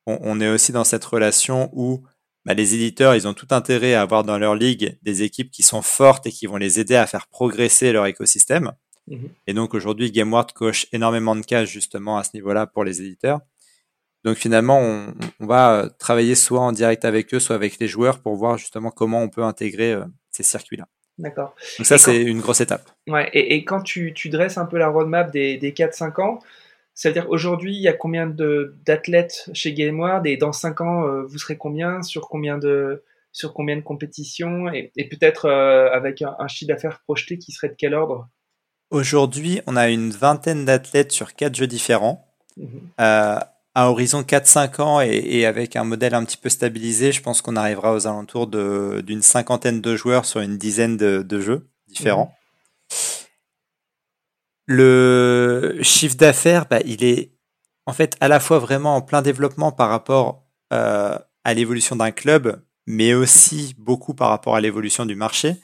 on, est aussi dans cette relation où bah, les éditeurs, ils ont tout intérêt à avoir dans leur ligue des équipes qui sont fortes et qui vont les aider à faire progresser leur écosystème. Mhm. Et donc aujourd'hui, GameWard coche énormément de cases justement à ce niveau-là pour les éditeurs. Donc finalement, on, va euh, travailler soit en direct avec eux, soit avec les joueurs pour voir justement comment on peut intégrer euh, ces circuits-là. D'accord. Donc ça, c'est une grosse étape. Ouais, et, quand tu, dresses un peu la roadmap des, des 4-5 ans, c'est-à-dire aujourd'hui, il y a combien d'athlètes chez GameWard et dans 5 ans, euh, vous serez combien sur combien de sur combien de compétitions et, peut-être avec un, un chiffre d'affaires projeté qui serait de quel ordre? Aujourd'hui, on a une vingtaine d'athlètes sur quatre jeux différents. Mhm. Euh, à horizon 4-5 ans et, avec un modèle un petit peu stabilisé, je pense qu'on arrivera aux alentours d'une cinquantaine de joueurs sur une dizaine de, jeux différents. Mhm. Le chiffre d'affaires, bah, il est en fait à la fois vraiment en plein développement par rapport euh, à l'évolution d'un club, mais aussi beaucoup par rapport à l'évolution du marché.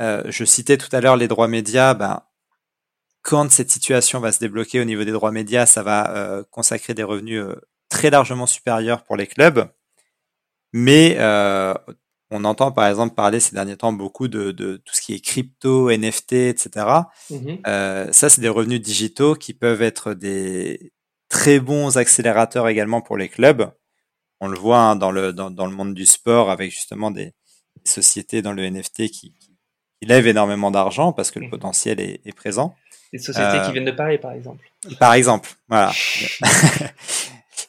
Euh, je citais tout à l'heure les droits médias. Bah, quand cette situation va se débloquer au niveau des droits médias, ça va euh, consacrer des revenus euh, très largement supérieurs pour les clubs. Mais euh, on entend par exemple parler ces derniers temps beaucoup de, tout ce qui est crypto, NFT, etc. Mhm. ça, c'est des revenus digitaux qui peuvent être des très bons accélérateurs également pour les clubs. On le voit hein, dans, le, dans, le monde du sport avec justement des, sociétés dans le NFT qui, lèvent énormément d'argent parce que le mhm. potentiel est présent. Des sociétés qui euh, viennent de Paris, par exemple. Par exemple, voilà.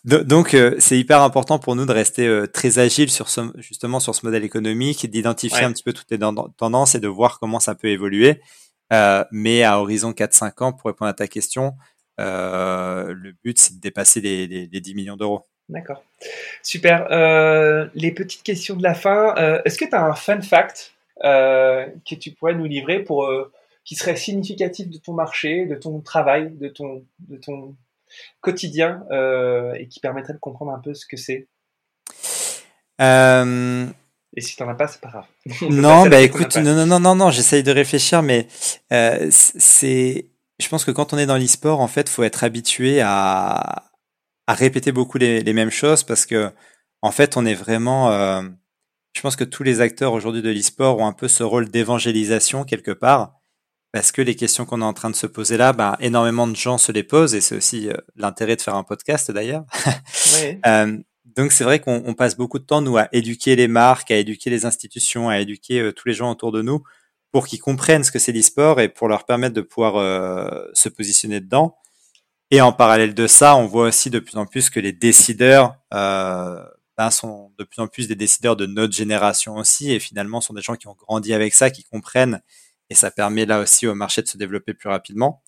Donc, euh, c'est hyper important pour nous de rester euh, très agile sur ce, justement sur ce modèle économique, d'identifier un petit peu toutes les tendances et de voir comment ça peut évoluer. mais à horizon 4-5 ans, pour répondre à ta question, le but, c'est de dépasser les, les, 10 millions d'euros. D'accord. Super. les petites questions de la fin. Est-ce que tu as un fun fact que tu pourrais nous livrer pour qui serait significatif de ton marché, de ton travail, de ton, de ton quotidien euh, et qui permettrait de comprendre un peu ce que c'est euh... Et si t'en as pas, c'est pas grave. non, bah écoute, non, non, non, non, non, j'essaye de réfléchir, mais euh, c'est, je pense que quand on est dans l'e-sport, en fait, faut être habitué à, à répéter beaucoup les, les, mêmes choses parce que, en fait, on est vraiment, euh, je pense que tous les acteurs aujourd'hui de l'e-sport ont un peu ce rôle d'évangélisation quelque part? Parce que les questions qu'on est en train de se poser là, bah, énormément de gens se les posent et c'est aussi euh, l'intérêt de faire un podcast d'ailleurs. euh, donc c'est vrai qu'on passe beaucoup de temps nous à éduquer les marques, à éduquer les institutions, à éduquer euh, tous les gens autour de nous pour qu'ils comprennent ce que c'est l'e-sport et pour leur permettre de pouvoir se positionner dedans. Et en parallèle de ça, on voit aussi de plus en plus que les décideurs ben, sont de plus en plus des décideurs de notre génération aussi et finalement sont des gens qui ont grandi avec ça, qui comprennent et ça permet là aussi au marché de se développer plus rapidement.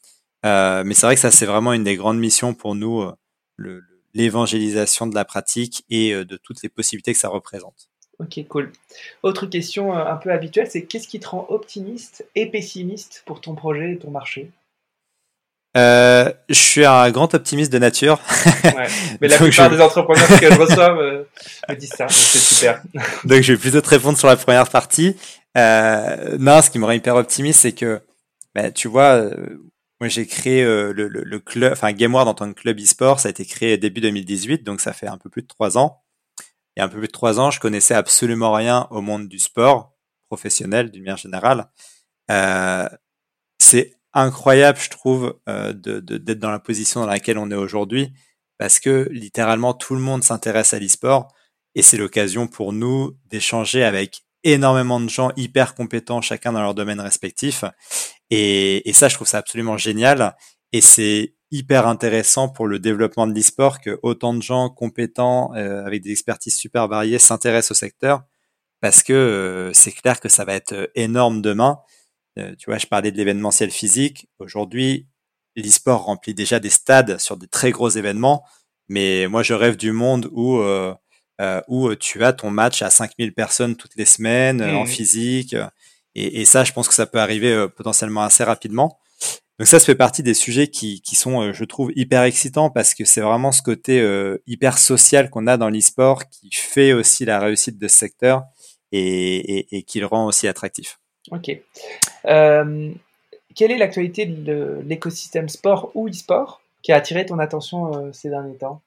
Euh, mais c'est vrai que ça, c'est vraiment une des grandes missions pour nous, euh, l'évangélisation de la pratique et euh, de toutes les possibilités que ça représente. Ok, cool. Autre question un peu habituelle, c'est qu'est-ce qui te rend optimiste et pessimiste pour ton projet et ton marché? Euh, je suis un grand optimiste de nature. Ouais, mais la plupart des entrepreneurs que je reçois me, disent ça, c'est super. donc je vais plutôt te répondre sur la première partie. Euh, non, ce qui me rend hyper optimiste, c'est que, bah, tu vois, euh, moi j'ai créé euh, le, le, le, club, enfin GameWard en tant que club e-sport, ça a été créé début 2018, donc ça fait un peu plus de trois ans. Et un peu plus de trois ans, je connaissais absolument rien au monde du sport professionnel d'une manière générale. Euh, c'est incroyable, je trouve, euh, d'être de, dans la position dans laquelle on est aujourd'hui, parce que littéralement tout le monde s'intéresse à l'e-sport et c'est l'occasion pour nous d'échanger avec énormément de gens hyper compétents, chacun dans leur domaine respectif. Et, et ça, je trouve ça absolument génial. Et c'est hyper intéressant pour le développement de l'e-sport que autant de gens compétents euh, avec des expertises super variées s'intéressent au secteur parce que euh, c'est clair que ça va être euh, énorme demain. Tu vois, je parlais de l'événementiel physique. Aujourd'hui, l'e-sport remplit déjà des stades sur des très gros événements, mais moi je rêve du monde où où tu as ton match à 5000 personnes toutes les semaines en mmh. physique. Et, et, ça, je pense que ça peut arriver potentiellement assez rapidement. Donc ça, ça fait partie des sujets qui, qui sont, je trouve, hyper excitants parce que c'est vraiment ce côté hyper social qu'on a dans l'e-sport qui fait aussi la réussite de ce secteur et, et, et qui le rend aussi attractif. Ok. Euh, quelle est l'actualité de l'écosystème sport ou e-sport qui a attiré ton attention euh, ces derniers temps?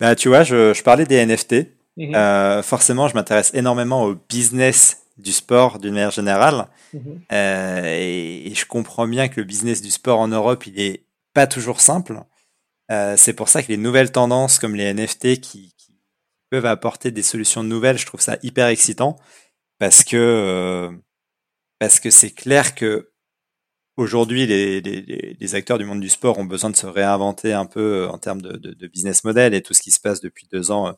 Bah, Tu vois, je, je parlais des NFT. Mhm. euh, forcément, je m'intéresse énormément au business du sport d'une manière générale. Mhm. et, je comprends bien que le business du sport en Europe, il est pas toujours simple. C'est pour ça que les nouvelles tendances comme les NFT qui, qui, peuvent apporter des solutions nouvelles, je trouve ça hyper excitant parce que parce que c'est clair que aujourd'hui les, les, les, acteurs du monde du sport ont besoin de se réinventer un peu euh, en termes de, de, de business model et tout ce qui se passe depuis deux ans euh,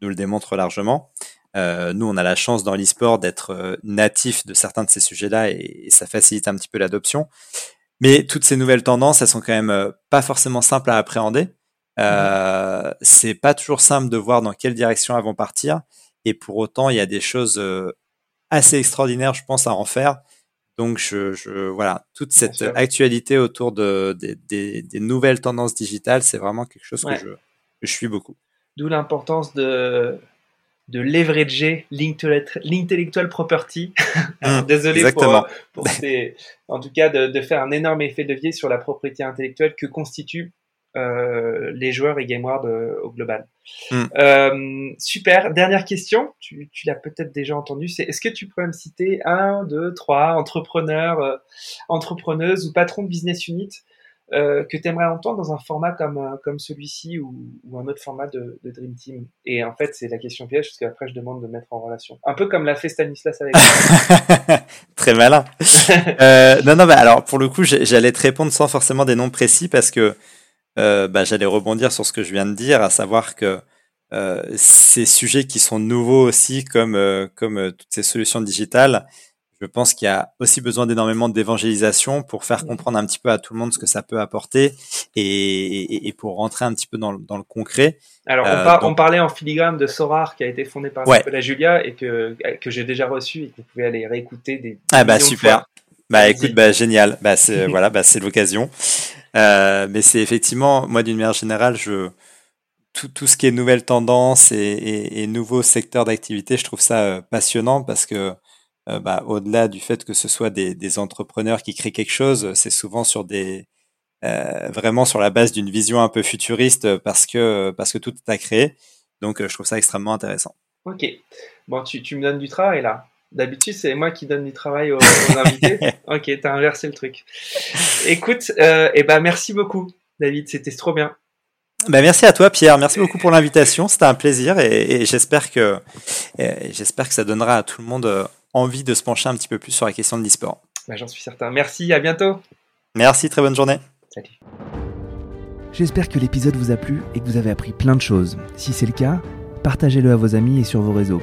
nous le démontre largement. Euh, nous, on a la chance dans l'e-sport d'être natif de certains de ces sujets-là et, ça facilite un petit peu l'adoption. Mais toutes ces nouvelles tendances, elles sont quand même pas forcément simples à appréhender. Euh, c'est pas toujours simple de voir dans quelle direction elles vont partir. Et pour autant, il y a des choses assez extraordinaire, je pense, à en faire. Donc, je, je voilà, toute cette actualité autour de, des, des, nouvelles tendances digitales, c'est vraiment quelque chose que, je, je suis beaucoup. D'où l'importance de, de leverager l'intellectual property. Mmh, Désolé pour, pour en tout cas, de, de, faire un énorme effet de levier sur la propriété intellectuelle que constitue les joueurs et GameWard euh, au global. Hmm. Euh, super. Dernière question. Tu, tu l'as peut-être déjà entendu. C'est est-ce que tu pourrais me citer un, deux, trois entrepreneurs, entrepreneuses ou patrons de business unit que tu aimerais entendre dans un format comme, comme celui-ci ou, ou, un autre format de, de, Dream Team? Et en fait, c'est la question piège parce qu'après, je demande de mettre en relation. Un peu comme l'a fait Stanislas avec Très malin. euh, non, non, bah, alors pour le coup, j'allais te répondre sans forcément des noms précis parce que euh, bah, j'allais rebondir sur ce que je viens de dire, à savoir que euh, ces sujets qui sont nouveaux aussi, comme euh, comme toutes ces solutions digitales, je pense qu'il y a aussi besoin d'énormément d'évangélisation pour faire comprendre un petit peu à tout le monde ce que ça peut apporter et, et, pour rentrer un petit peu dans le, dans le concret. Alors, on, on, parlait en filigrane de Sorar qui a été fondé par ouais. la Julia et que, que j'ai déjà reçu et que vous pouvez aller réécouter des. Ah bah super. Bah écoute, bah génial. Bah c'est voilà, bah c'est l'occasion. Euh, mais c'est effectivement, moi d'une manière générale, je tout, tout ce qui est nouvelles tendances et, nouveaux secteurs d'activité, je trouve ça euh, passionnant parce que euh, bah, au-delà du fait que ce soit des, des entrepreneurs qui créent quelque chose, c'est souvent sur des vraiment sur la base d'une vision un peu futuriste parce que parce que tout est à créer. Donc je trouve ça extrêmement intéressant. Ok. Bon, tu, tu me donnes du travail là. D'habitude, c'est moi qui donne du travail aux, invités. ok, t'as inversé le truc. Écoute, euh, et eh ben merci beaucoup, David. C'était trop bien. Ben merci à toi, Pierre. Merci beaucoup pour l'invitation. C'était un plaisir et, j'espère que j'espère que ça donnera à tout le monde euh, envie de se pencher un petit peu plus sur la question de l'e-sport. Ben, J'en suis certain. Merci. À bientôt. Merci. Très bonne journée. Salut. J'espère que l'épisode vous a plu et que vous avez appris plein de choses. Si c'est le cas, partagez-le à vos amis et sur vos réseaux.